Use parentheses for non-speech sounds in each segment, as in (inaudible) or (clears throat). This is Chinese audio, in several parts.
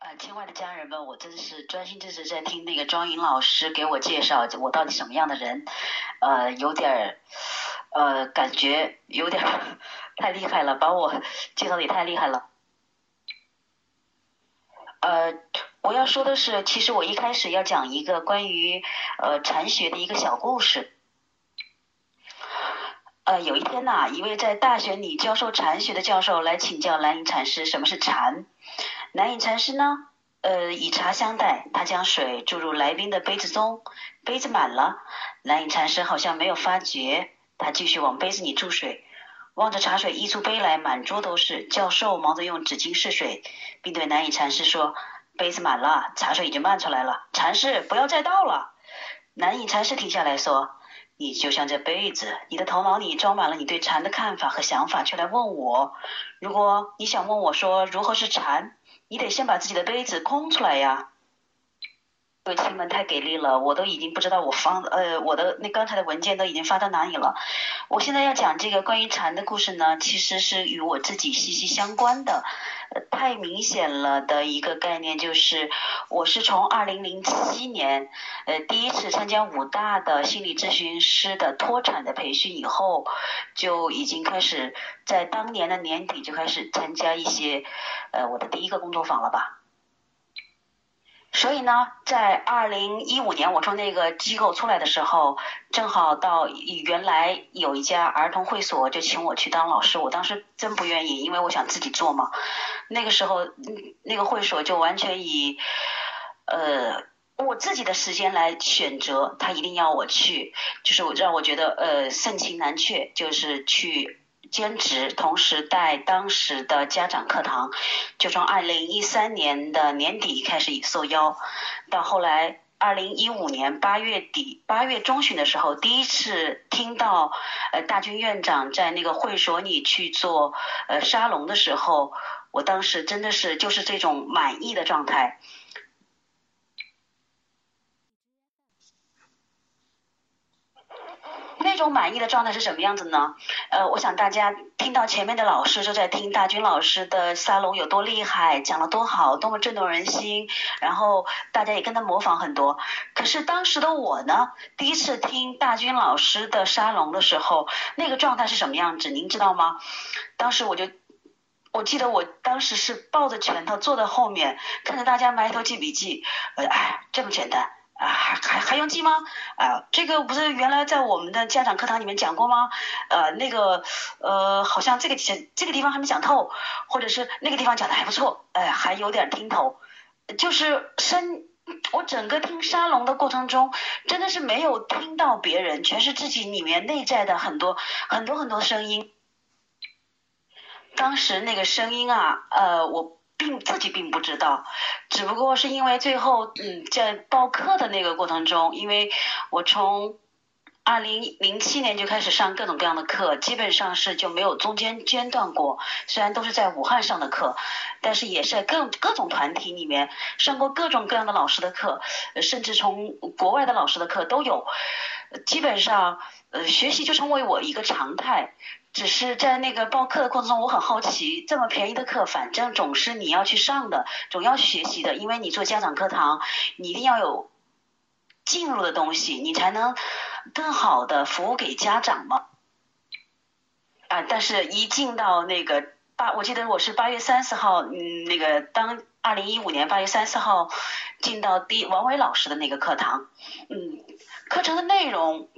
呃，亲爱的家人们，我真是专心致志在听那个庄颖老师给我介绍我到底什么样的人，呃，有点儿，呃，感觉有点太厉害了，把我介绍的也太厉害了。呃，我要说的是，其实我一开始要讲一个关于呃禅学的一个小故事。呃，有一天呐，一位在大学里教授禅学的教授来请教南隐禅师什么是禅。南隐禅师呢，呃，以茶相待，他将水注入来宾的杯子中，杯子满了，南隐禅师好像没有发觉，他继续往杯子里注水，望着茶水溢出杯来，满桌都是。教授忙着用纸巾试水，并对南隐禅师说：“杯子满了，茶水已经漫出来了，禅师不要再倒了。”南隐禅师停下来说：“你就像这杯子，你的头脑里装满了你对禅的看法和想法，却来问我。如果你想问我说如何是禅？”你得先把自己的杯子空出来呀！各位亲们太给力了，我都已经不知道我放呃我的那刚才的文件都已经发到哪里了。我现在要讲这个关于禅的故事呢，其实是与我自己息息相关的。太明显了的一个概念就是，我是从二零零七年呃第一次参加武大的心理咨询师的脱产的培训以后，就已经开始在当年的年底就开始参加一些呃我的第一个工作坊了吧。所以呢，在二零一五年我从那个机构出来的时候，正好到原来有一家儿童会所，就请我去当老师。我当时真不愿意，因为我想自己做嘛。那个时候，那个会所就完全以呃我自己的时间来选择，他一定要我去，就是让我觉得呃盛情难却，就是去。兼职，同时带当时的家长课堂，就从二零一三年的年底开始受邀，到后来二零一五年八月底八月中旬的时候，第一次听到呃大军院长在那个会所里去做呃沙龙的时候，我当时真的是就是这种满意的状态。这种满意的状态是什么样子呢？呃，我想大家听到前面的老师就在听大军老师的沙龙有多厉害，讲了多好，多么震动人心，然后大家也跟他模仿很多。可是当时的我呢，第一次听大军老师的沙龙的时候，那个状态是什么样子？您知道吗？当时我就，我记得我当时是抱着拳头坐在后面，看着大家埋头记笔记，呃，哎，这么简单。啊，还还还用记吗？啊，这个不是原来在我们的家长课堂里面讲过吗？呃，那个呃，好像这个这个地方还没讲透，或者是那个地方讲的还不错，哎，还有点听头。就是深，我整个听沙龙的过程中，真的是没有听到别人，全是自己里面内在的很多很多很多声音。当时那个声音啊，呃，我。并 (clears throat) 自己并不知道，只不过是因为最后嗯在报课的那个过程中，因为我从二零零七年就开始上各种各样的课，基本上是就没有中间间断过。虽然都是在武汉上的课，但是也是在各各种团体里面上过各种各样的老师的课，甚至从国外的老师的课都有。基本上呃学习就成为我一个常态。只是在那个报课的过程中，我很好奇，这么便宜的课，反正总是你要去上的，总要学习的，因为你做家长课堂，你一定要有进入的东西，你才能更好的服务给家长嘛。啊，但是一进到那个八，我记得我是八月三十号，嗯，那个当二零一五年八月三十号进到第王伟老师的那个课堂，嗯，课程的内容。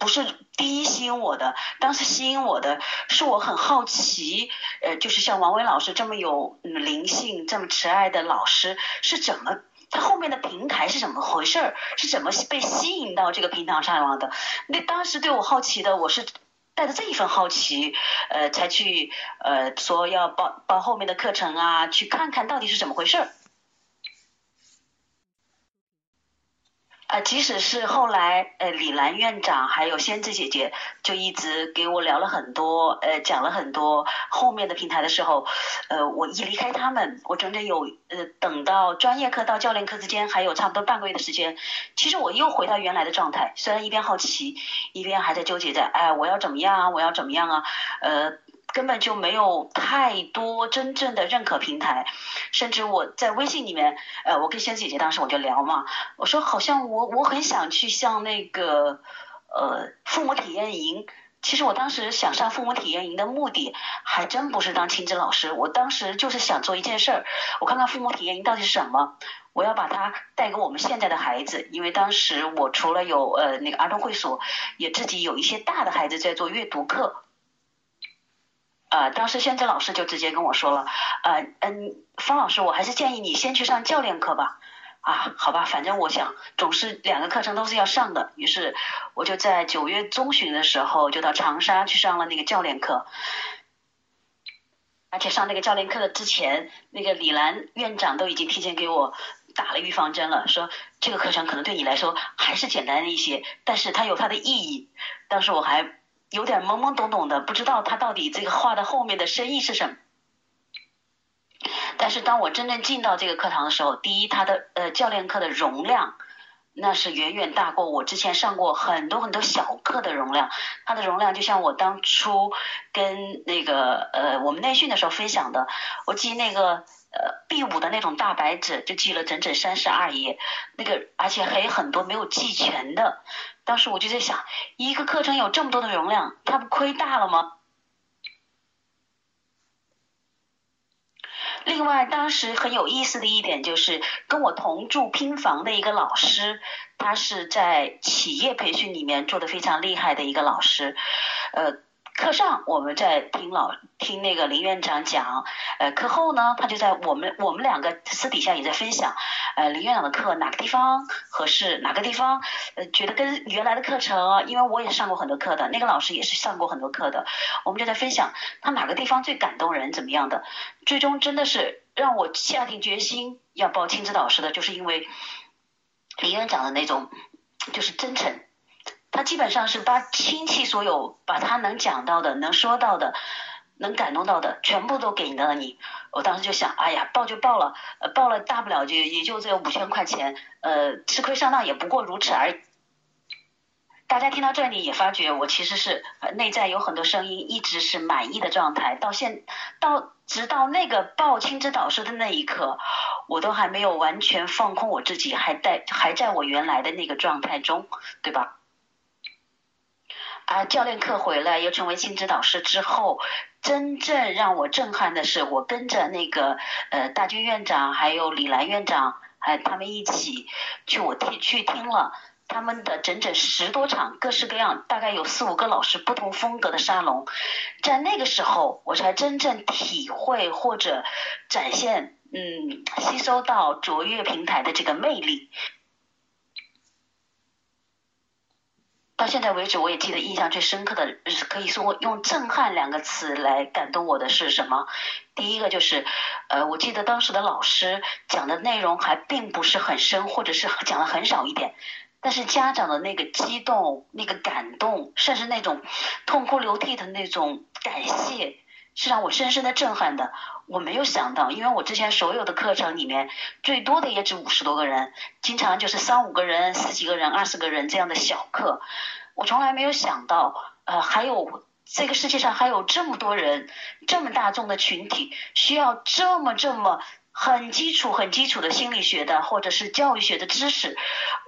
不是第一吸引我的，当时吸引我的是我很好奇，呃，就是像王伟老师这么有灵性、这么慈爱的老师是怎么，他后面的平台是怎么回事儿，是怎么被吸引到这个平台上来的？那当时对我好奇的，我是带着这一份好奇，呃，才去呃说要报报后面的课程啊，去看看到底是怎么回事儿。啊，即使是后来，呃，李兰院长还有仙子姐姐，就一直给我聊了很多，呃，讲了很多后面的平台的时候，呃，我一离开他们，我整整有，呃，等到专业课到教练课之间还有差不多半个月的时间，其实我又回到原来的状态，虽然一边好奇，一边还在纠结着，哎，我要怎么样啊，我要怎么样啊，呃，根本就没有太多真正的认可平台，甚至我在微信里面，呃，我跟仙子姐姐当时我就聊嘛，我说好像我我很想去像那个呃父母体验营，其实我当时想上父母体验营的目的还真不是当亲子老师，我当时就是想做一件事儿，我看看父母体验营到底是什么，我要把它带给我们现在的孩子，因为当时我除了有呃那个儿童会所，也自己有一些大的孩子在做阅读课。呃，当时仙子老师就直接跟我说了，呃，嗯，方老师，我还是建议你先去上教练课吧。啊，好吧，反正我想总是两个课程都是要上的，于是我就在九月中旬的时候就到长沙去上了那个教练课。而且上那个教练课的之前，那个李兰院长都已经提前给我打了预防针了，说这个课程可能对你来说还是简单一些，但是它有它的意义。当时我还。有点懵懵懂懂的，不知道他到底这个话的后面的深意是什么。但是当我真正进到这个课堂的时候，第一，他的呃教练课的容量，那是远远大过我之前上过很多很多小课的容量。它的容量就像我当初跟那个呃我们内训的时候分享的，我记那个呃 B 五的那种大白纸，就记了整整三十二页，那个而且还有很多没有记全的。当时我就在想，一个课程有这么多的容量，他不亏大了吗？另外，当时很有意思的一点就是，跟我同住拼房的一个老师，他是在企业培训里面做的非常厉害的一个老师，呃。课上我们在听老听那个林院长讲，呃，课后呢，他就在我们我们两个私底下也在分享，呃，林院长的课哪个地方合适，哪个地方呃觉得跟原来的课程，因为我也上过很多课的，那个老师也是上过很多课的，我们就在分享他哪个地方最感动人，怎么样的，最终真的是让我下定决心要报亲子导师的，就是因为林院长的那种就是真诚。他基本上是把亲戚所有把他能讲到的、能说到的、能感动到的，全部都给到了你。我当时就想，哎呀，报就报了，呃，报了大不了就也就这五千块钱，呃，吃亏上当也不过如此而已。大家听到这里也发觉，我其实是内在有很多声音一直是满意的状态，到现到直到那个报亲子导师的那一刻，我都还没有完全放空我自己，还在还在我原来的那个状态中，对吧？啊，教练课回来又成为亲子导师之后，真正让我震撼的是，我跟着那个呃大军院长还有李兰院长，还他们一起去我听去听了他们的整整十多场各式各样，大概有四五个老师不同风格的沙龙，在那个时候我才真正体会或者展现嗯吸收到卓越平台的这个魅力。到现在为止，我也记得印象最深刻的，可以说用“震撼”两个词来感动我的是什么？第一个就是，呃，我记得当时的老师讲的内容还并不是很深，或者是讲的很少一点，但是家长的那个激动、那个感动，甚至那种痛哭流涕的那种感谢，是让我深深的震撼的。我没有想到，因为我之前所有的课程里面，最多的也只五十多个人，经常就是三五个人、十几个人、二十个人这样的小课。我从来没有想到，呃，还有这个世界上还有这么多人，这么大众的群体，需要这么这么很基础、很基础的心理学的或者是教育学的知识。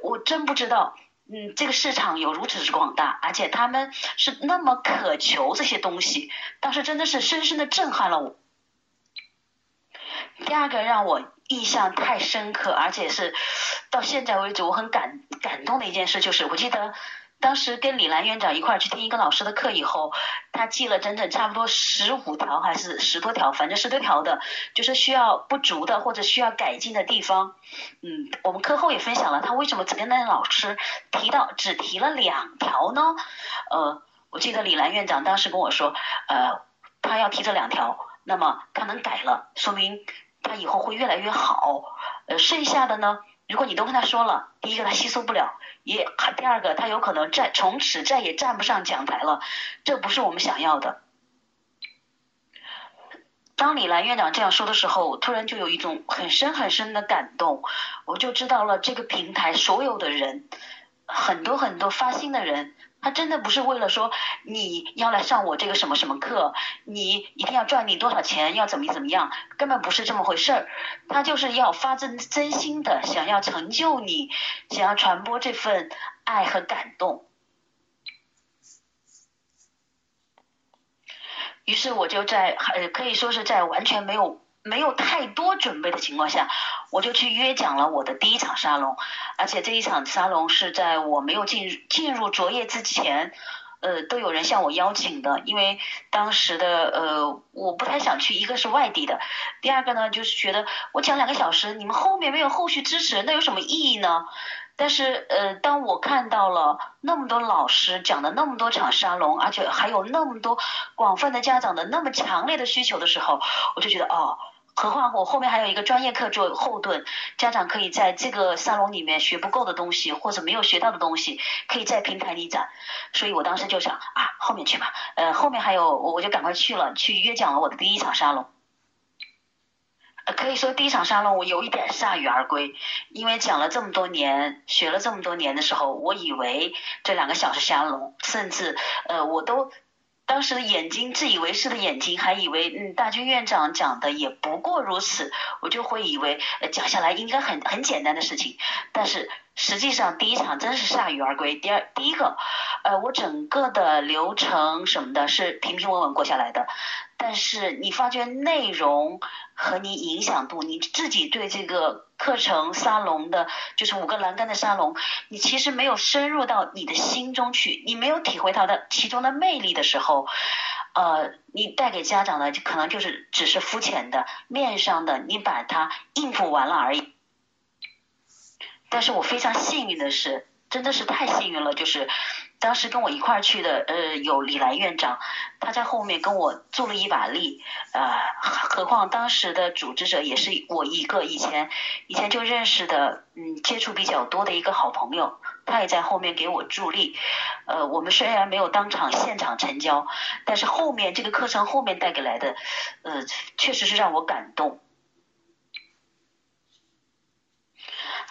我真不知道，嗯，这个市场有如此之广大，而且他们是那么渴求这些东西，当时真的是深深的震撼了我。第二个让我印象太深刻，而且是到现在为止我很感感动的一件事，就是我记得当时跟李兰院长一块儿去听一个老师的课以后，他记了整整差不多十五条还是十多条，反正十多条的，就是需要不足的或者需要改进的地方。嗯，我们课后也分享了，他为什么只跟那老师提到只提了两条呢？呃，我记得李兰院长当时跟我说，呃，他要提这两条，那么他能改了，说明。他以后会越来越好，呃，剩下的呢，如果你都跟他说了，第一个他吸收不了，也第二个他有可能再从此再也站不上讲台了，这不是我们想要的。当李兰院长这样说的时候，突然就有一种很深很深的感动，我就知道了这个平台所有的人，很多很多发心的人。他真的不是为了说你要来上我这个什么什么课，你一定要赚你多少钱，要怎么怎么样，根本不是这么回事儿。他就是要发自真心的想要成就你，想要传播这份爱和感动。于是我就在呃可以说是在完全没有。没有太多准备的情况下，我就去约讲了我的第一场沙龙，而且这一场沙龙是在我没有进进入卓越之前，呃，都有人向我邀请的，因为当时的呃我不太想去，一个是外地的，第二个呢就是觉得我讲两个小时，你们后面没有后续支持，那有什么意义呢？但是呃，当我看到了那么多老师讲的那么多场沙龙，而且还有那么多广泛的家长的那么强烈的需求的时候，我就觉得哦。何况我后面还有一个专业课做后盾，家长可以在这个沙龙里面学不够的东西或者没有学到的东西，可以在平台里讲。所以我当时就想啊，后面去吧。呃，后面还有我我就赶快去了，去约讲了我的第一场沙龙。可以说第一场沙龙我有一点铩羽而归，因为讲了这么多年，学了这么多年的时候，我以为这两个小时沙龙，甚至呃我都。当时的眼睛，自以为是的眼睛，还以为嗯，大军院长讲的也不过如此，我就会以为呃讲下来应该很很简单的事情，但是实际上第一场真是铩羽而归。第二，第一个，呃，我整个的流程什么的是平平稳稳过下来的。但是你发觉内容和你影响度，你自己对这个课程沙龙的，就是五个栏杆的沙龙，你其实没有深入到你的心中去，你没有体会它的其中的魅力的时候，呃，你带给家长的可能就是只是肤浅的、面上的，你把它应付完了而已。但是我非常幸运的是，真的是太幸运了，就是。当时跟我一块儿去的，呃，有李兰院长，他在后面跟我助了一把力，呃，何况当时的组织者也是我一个以前以前就认识的，嗯，接触比较多的一个好朋友，他也在后面给我助力，呃，我们虽然没有当场现场成交，但是后面这个课程后面带给来的，呃，确实是让我感动，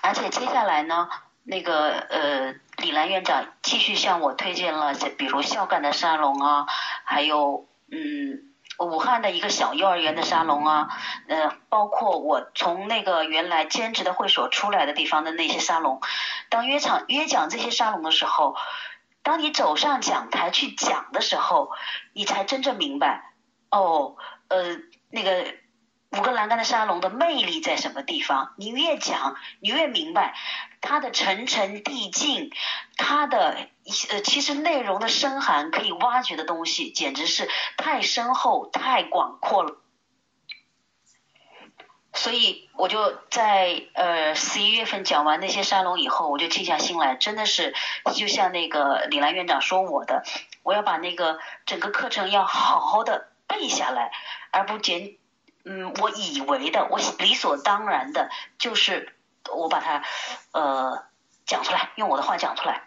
而且接下来呢。那个呃，李兰院长继续向我推荐了，比如孝感的沙龙啊，还有嗯，武汉的一个小幼儿园的沙龙啊，呃，包括我从那个原来兼职的会所出来的地方的那些沙龙，当约场约讲这些沙龙的时候，当你走上讲台去讲的时候，你才真正明白，哦，呃，那个。五个栏杆的沙龙的魅力在什么地方？你越讲，你越明白它的层层递进，它的呃其实内容的深含可以挖掘的东西，简直是太深厚、太广阔了。所以我就在呃十一月份讲完那些沙龙以后，我就静下心来，真的是就像那个李兰院长说我的，我要把那个整个课程要好好的背下来，而不简。嗯，我以为的，我理所当然的，就是我把它呃讲出来，用我的话讲出来。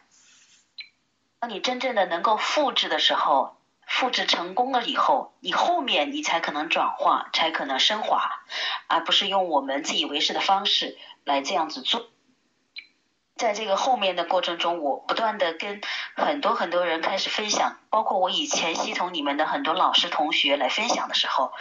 当你真正的能够复制的时候，复制成功了以后，你后面你才可能转化，才可能升华，而不是用我们自以为是的方式来这样子做。在这个后面的过程中，我不断的跟很多很多人开始分享，包括我以前系统里面的很多老师同学来分享的时候，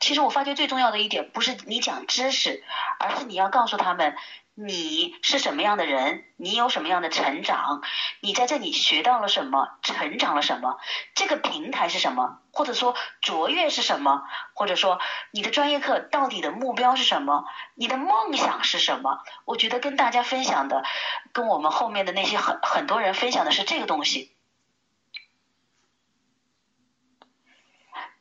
其实我发觉最重要的一点不是你讲知识，而是你要告诉他们。你是什么样的人？你有什么样的成长？你在这里学到了什么？成长了什么？这个平台是什么？或者说卓越是什么？或者说你的专业课到底的目标是什么？你的梦想是什么？我觉得跟大家分享的，跟我们后面的那些很很多人分享的是这个东西。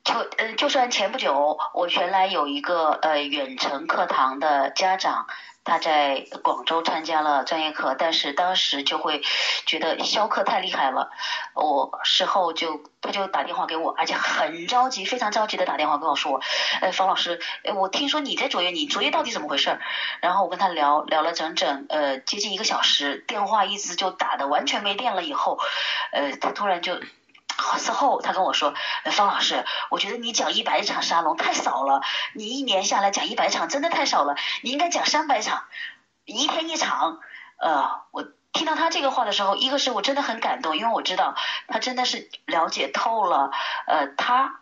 就呃，就算前不久我原来有一个呃远程课堂的家长。他在广州参加了专业课，但是当时就会觉得销课太厉害了。我事后就他就打电话给我，而且很着急，非常着急的打电话跟我说：“呃，方老师，我听说你在卓越，你卓越到底怎么回事？”然后我跟他聊聊了整整呃接近一个小时，电话一直就打的完全没电了。以后，呃，他突然就。之后他跟我说，方老师，我觉得你讲一百场沙龙太少了，你一年下来讲一百场真的太少了，你应该讲三百场，一天一场。呃，我听到他这个话的时候，一个是我真的很感动，因为我知道他真的是了解透了，呃，他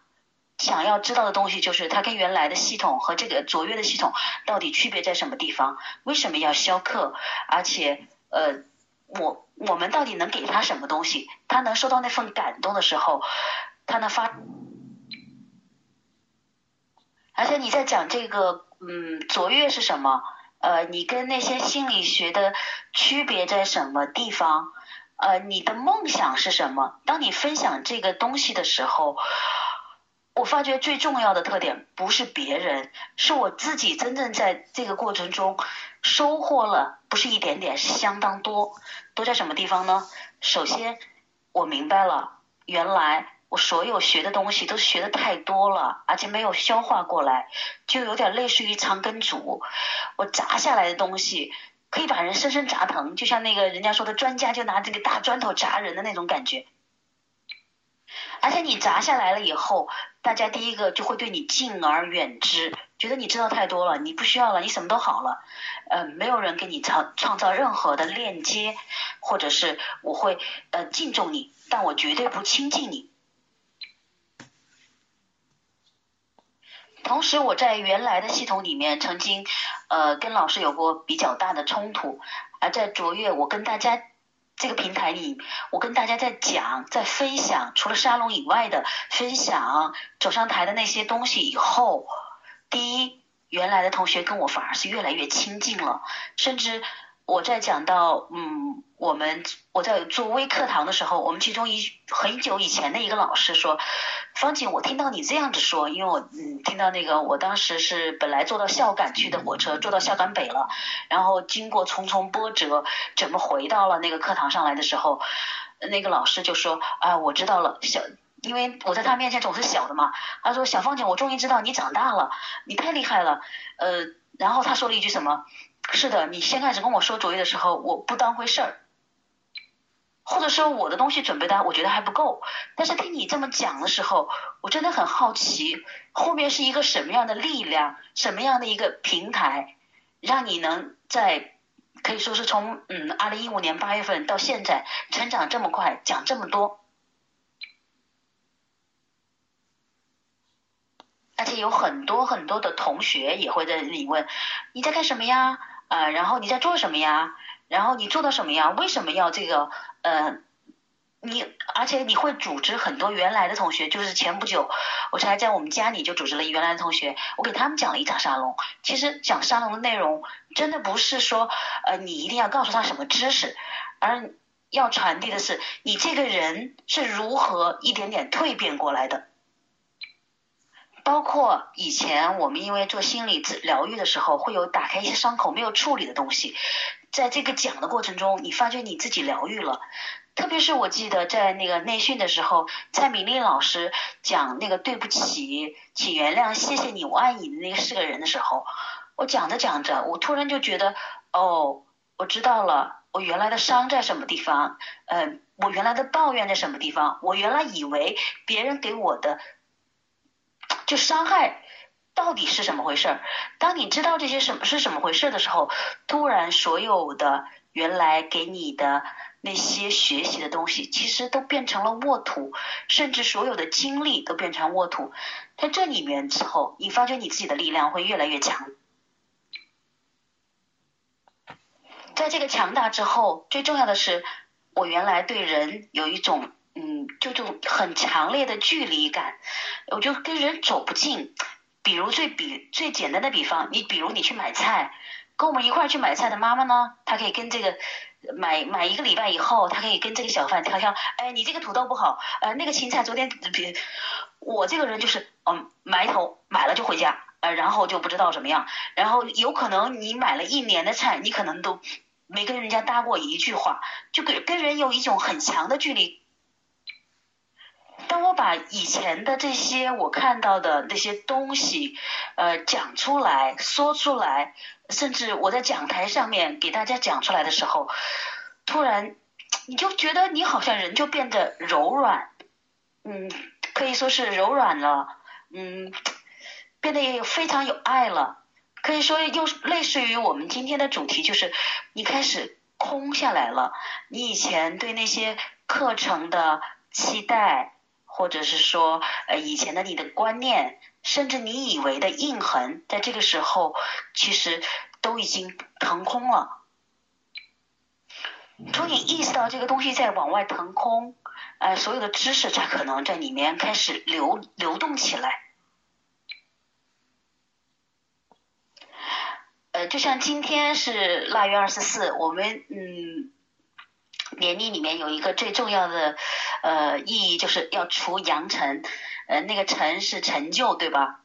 想要知道的东西就是他跟原来的系统和这个卓越的系统到底区别在什么地方，为什么要消课，而且呃，我我们到底能给他什么东西？他能收到那份感动的时候，他能发，而且你在讲这个，嗯，卓越是什么？呃，你跟那些心理学的区别在什么地方？呃，你的梦想是什么？当你分享这个东西的时候，我发觉最重要的特点不是别人，是我自己真正在这个过程中收获了，不是一点点，是相当多。都在什么地方呢？首先，我明白了，原来。我所有学的东西都学的太多了，而且没有消化过来，就有点类似于肠梗阻。我砸下来的东西可以把人深深砸疼，就像那个人家说的专家就拿这个大砖头砸人的那种感觉。而且你砸下来了以后，大家第一个就会对你敬而远之，觉得你知道太多了，你不需要了，你什么都好了。呃，没有人给你创创造任何的链接，或者是我会呃敬重你，但我绝对不亲近你。同时，我在原来的系统里面曾经，呃，跟老师有过比较大的冲突。而在卓越，我跟大家这个平台里，我跟大家在讲、在分享，除了沙龙以外的分享，走上台的那些东西以后，第一，原来的同学跟我反而是越来越亲近了，甚至。我在讲到，嗯，我们我在做微课堂的时候，我们其中一很久以前的一个老师说，方景，我听到你这样子说，因为我嗯听到那个，我当时是本来坐到孝感去的火车，坐到孝感北了，然后经过重重波折，怎么回到了那个课堂上来的时候，那个老师就说啊，我知道了，小，因为我在他面前总是小的嘛，他说小芳姐，我终于知道你长大了，你太厉害了，呃，然后他说了一句什么？是的，你先开始跟我说卓越的时候，我不当回事儿，或者说我的东西准备的我觉得还不够。但是听你这么讲的时候，我真的很好奇，后面是一个什么样的力量，什么样的一个平台，让你能在可以说是从嗯二零一五年八月份到现在成长这么快，讲这么多。而且有很多很多的同学也会在里问，你在干什么呀？呃，然后你在做什么呀？然后你做到什么呀？为什么要这个？呃，你而且你会组织很多原来的同学，就是前不久我才在我们家里就组织了原来的同学，我给他们讲了一场沙龙。其实讲沙龙的内容真的不是说呃你一定要告诉他什么知识，而要传递的是你这个人是如何一点点蜕变过来的。包括以前我们因为做心理治疗愈的时候，会有打开一些伤口没有处理的东西，在这个讲的过程中，你发觉你自己疗愈了。特别是我记得在那个内训的时候，蔡明丽老师讲那个对不起，请原谅，谢谢你，我爱你的那个四个人的时候，我讲着讲着，我突然就觉得，哦，我知道了，我原来的伤在什么地方，嗯，我原来的抱怨在什么地方，我原来以为别人给我的。就伤害到底是什么回事？当你知道这些什么是什么回事的时候，突然所有的原来给你的那些学习的东西，其实都变成了沃土，甚至所有的经历都变成沃土。在这里面之后，你发觉你自己的力量会越来越强。在这个强大之后，最重要的是，我原来对人有一种。嗯，就这种很强烈的距离感，我就跟人走不近。比如最比最简单的比方，你比如你去买菜，跟我们一块儿去买菜的妈妈呢，她可以跟这个买买一个礼拜以后，她可以跟这个小贩挑挑，哎，你这个土豆不好，呃，那个芹菜昨天比，我这个人就是嗯埋头买了就回家，呃，然后就不知道怎么样，然后有可能你买了一年的菜，你可能都没跟人家搭过一句话，就跟跟人有一种很强的距离。当我把以前的这些我看到的那些东西，呃，讲出来说出来，甚至我在讲台上面给大家讲出来的时候，突然你就觉得你好像人就变得柔软，嗯，可以说是柔软了，嗯，变得也非常有爱了，可以说又类似于我们今天的主题，就是你开始空下来了，你以前对那些课程的期待，或者是说呃以前的你的观念，甚至你以为的印痕，在这个时候其实都已经腾空了。从你意识到这个东西在往外腾空，呃，所有的知识才可能在里面开始流流动起来。呃，就像今天是腊月二十四，我们嗯，年历里面有一个最重要的呃意义，就是要除阳尘，呃，那个尘是陈旧，对吧？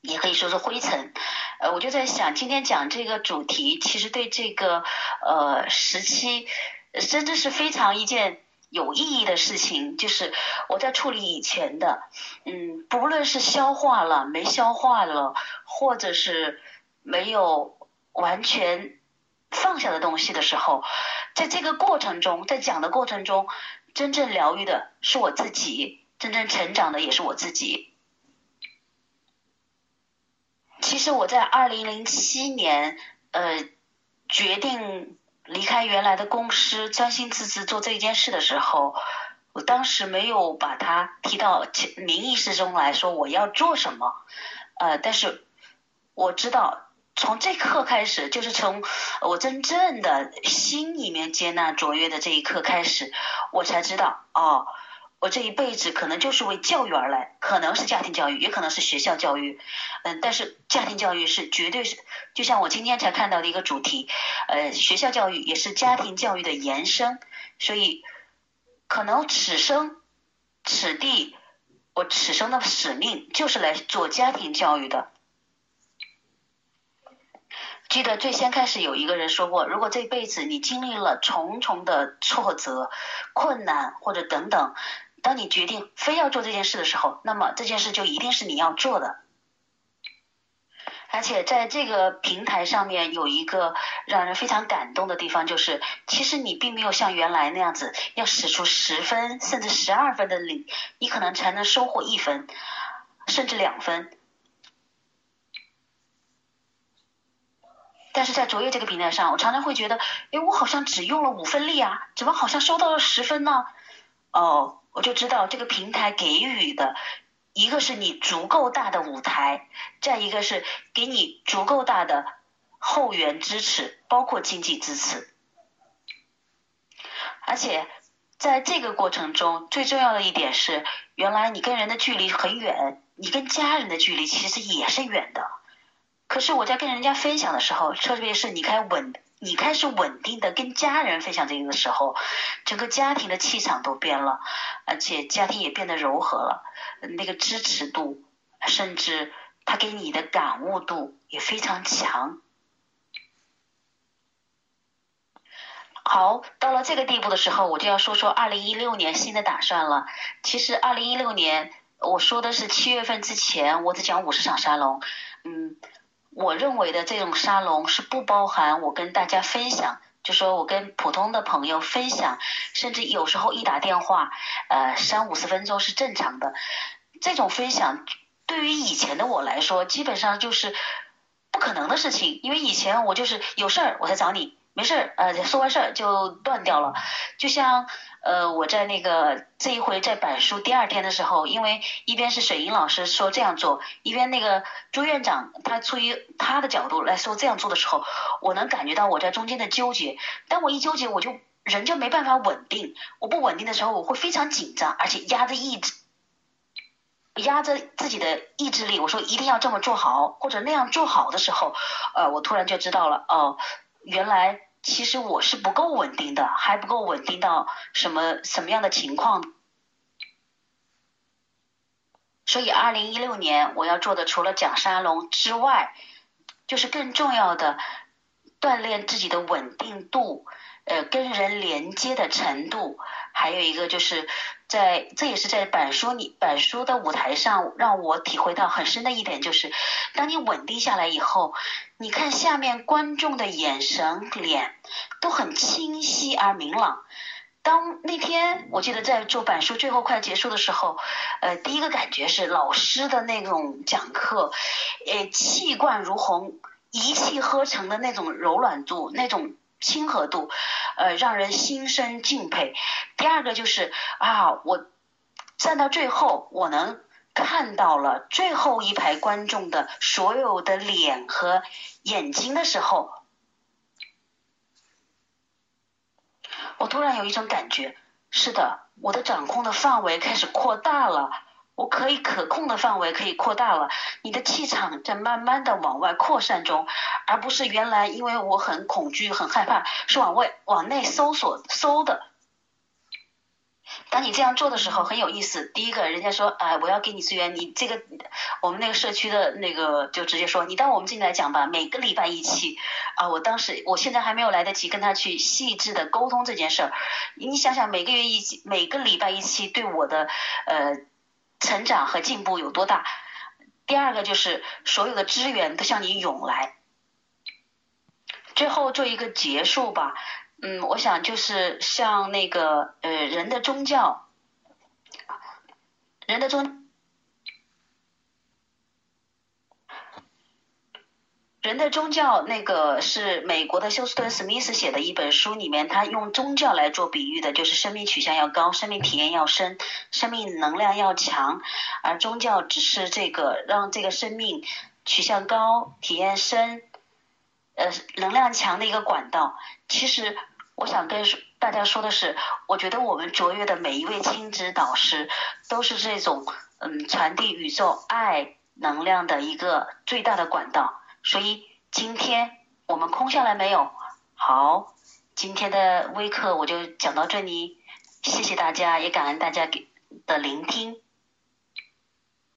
也可以说是灰尘。呃，我就在想，今天讲这个主题，其实对这个呃时期，真的是非常一件有意义的事情。就是我在处理以前的，嗯，不论是消化了没消化了，或者是。没有完全放下的东西的时候，在这个过程中，在讲的过程中，真正疗愈的是我自己，真正成长的也是我自己。其实我在二零零七年，呃，决定离开原来的公司，专心致志做这件事的时候，我当时没有把它提到名意识中来说我要做什么，呃，但是我知道。从这刻开始，就是从我真正的心里面接纳卓越的这一刻开始，我才知道，哦，我这一辈子可能就是为教育而来，可能是家庭教育，也可能是学校教育，嗯，但是家庭教育是绝对是，就像我今天才看到的一个主题，呃，学校教育也是家庭教育的延伸，所以可能此生此地，我此生的使命就是来做家庭教育的。记得最先开始有一个人说过，如果这辈子你经历了重重的挫折、困难或者等等，当你决定非要做这件事的时候，那么这件事就一定是你要做的。而且在这个平台上面有一个让人非常感动的地方，就是其实你并没有像原来那样子要使出十分甚至十二分的力，你可能才能收获一分，甚至两分。但是在卓越这个平台上，我常常会觉得，哎，我好像只用了五分力啊，怎么好像收到了十分呢？哦，我就知道这个平台给予的，一个是你足够大的舞台，再一个是给你足够大的后援支持，包括经济支持。而且在这个过程中，最重要的一点是，原来你跟人的距离很远，你跟家人的距离其实也是远的。可是我在跟人家分享的时候，特别是你开稳，你开始稳定的跟家人分享这个的时候，整个家庭的气场都变了，而且家庭也变得柔和了，那个支持度，甚至他给你的感悟度也非常强。好，到了这个地步的时候，我就要说说二零一六年新的打算了。其实二零一六年我说的是七月份之前，我只讲五十场沙龙，嗯。我认为的这种沙龙是不包含我跟大家分享，就说我跟普通的朋友分享，甚至有时候一打电话，呃，三五十分钟是正常的。这种分享对于以前的我来说，基本上就是不可能的事情，因为以前我就是有事儿我才找你。没事儿，呃，说完事儿就断掉了。就像呃，我在那个这一回在板书第二天的时候，因为一边是水英老师说这样做，一边那个朱院长他出于他的角度来说这样做的时候，我能感觉到我在中间的纠结。当我一纠结，我就人就没办法稳定。我不稳定的时候，我会非常紧张，而且压着意志，压着自己的意志力。我说一定要这么做好，或者那样做好的时候，呃，我突然就知道了，哦，原来。其实我是不够稳定的，还不够稳定到什么什么样的情况？所以，二零一六年我要做的，除了讲沙龙之外，就是更重要的锻炼自己的稳定度，呃，跟人连接的程度，还有一个就是。在这也是在板书里板书的舞台上，让我体会到很深的一点，就是当你稳定下来以后，你看下面观众的眼神、脸都很清晰而明朗。当那天我记得在做板书最后快结束的时候，呃，第一个感觉是老师的那种讲课，呃，气贯如虹、一气呵成的那种柔软度，那种亲和度，呃，让人心生敬佩。第二个就是啊，我站到最后，我能看到了最后一排观众的所有的脸和眼睛的时候，我突然有一种感觉，是的，我的掌控的范围开始扩大了。我可以可控的范围可以扩大了，你的气场在慢慢的往外扩散中，而不是原来因为我很恐惧很害怕是往外往内搜索搜的。当你这样做的时候很有意思，第一个人家说哎我要给你资源，你这个我们那个社区的那个就直接说你当我们进来讲吧，每个礼拜一期啊，我当时我现在还没有来得及跟他去细致的沟通这件事儿，你想想每个月一期每个礼拜一期对我的呃。成长和进步有多大？第二个就是所有的资源都向你涌来。最后做一个结束吧，嗯，我想就是像那个呃人的宗教，人的宗。人的宗教，那个是美国的休斯顿·史密斯写的一本书，里面他用宗教来做比喻的，就是生命取向要高，生命体验要深，生命能量要强，而宗教只是这个让这个生命取向高、体验深、呃能量强的一个管道。其实我想跟大家说的是，我觉得我们卓越的每一位亲子导师都是这种嗯传递宇宙爱能量的一个最大的管道。所以今天我们空下来没有？好，今天的微课我就讲到这里，谢谢大家，也感恩大家给的聆听。